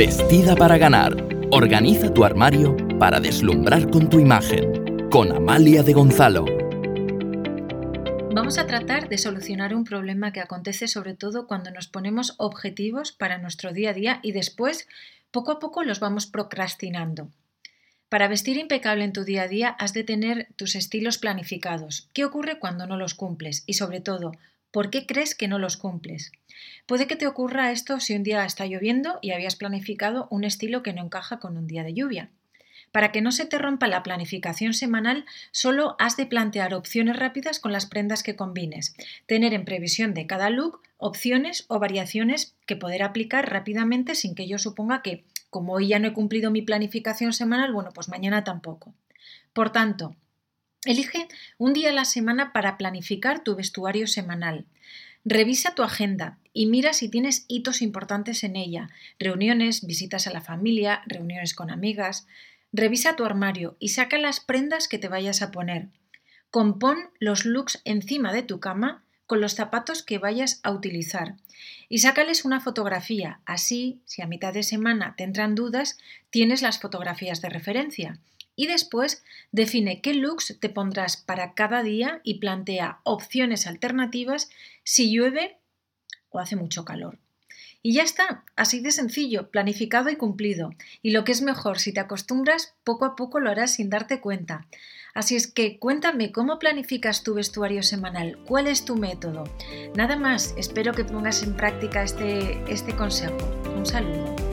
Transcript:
Vestida para ganar. Organiza tu armario para deslumbrar con tu imagen. Con Amalia de Gonzalo. Vamos a tratar de solucionar un problema que acontece sobre todo cuando nos ponemos objetivos para nuestro día a día y después, poco a poco, los vamos procrastinando. Para vestir impecable en tu día a día has de tener tus estilos planificados. ¿Qué ocurre cuando no los cumples? Y sobre todo, ¿por qué crees que no los cumples? Puede que te ocurra esto si un día está lloviendo y habías planificado un estilo que no encaja con un día de lluvia. Para que no se te rompa la planificación semanal, solo has de plantear opciones rápidas con las prendas que combines, tener en previsión de cada look opciones o variaciones que poder aplicar rápidamente sin que yo suponga que como hoy ya no he cumplido mi planificación semanal, bueno, pues mañana tampoco. Por tanto, elige un día a la semana para planificar tu vestuario semanal. Revisa tu agenda y mira si tienes hitos importantes en ella, reuniones, visitas a la familia, reuniones con amigas. Revisa tu armario y saca las prendas que te vayas a poner. Compón los looks encima de tu cama con los zapatos que vayas a utilizar y sácales una fotografía. Así, si a mitad de semana te entran dudas, tienes las fotografías de referencia. Y después define qué looks te pondrás para cada día y plantea opciones alternativas si llueve o hace mucho calor. Y ya está, así de sencillo, planificado y cumplido. Y lo que es mejor, si te acostumbras, poco a poco lo harás sin darte cuenta. Así es que cuéntame cómo planificas tu vestuario semanal, cuál es tu método. Nada más, espero que pongas en práctica este, este consejo. Un saludo.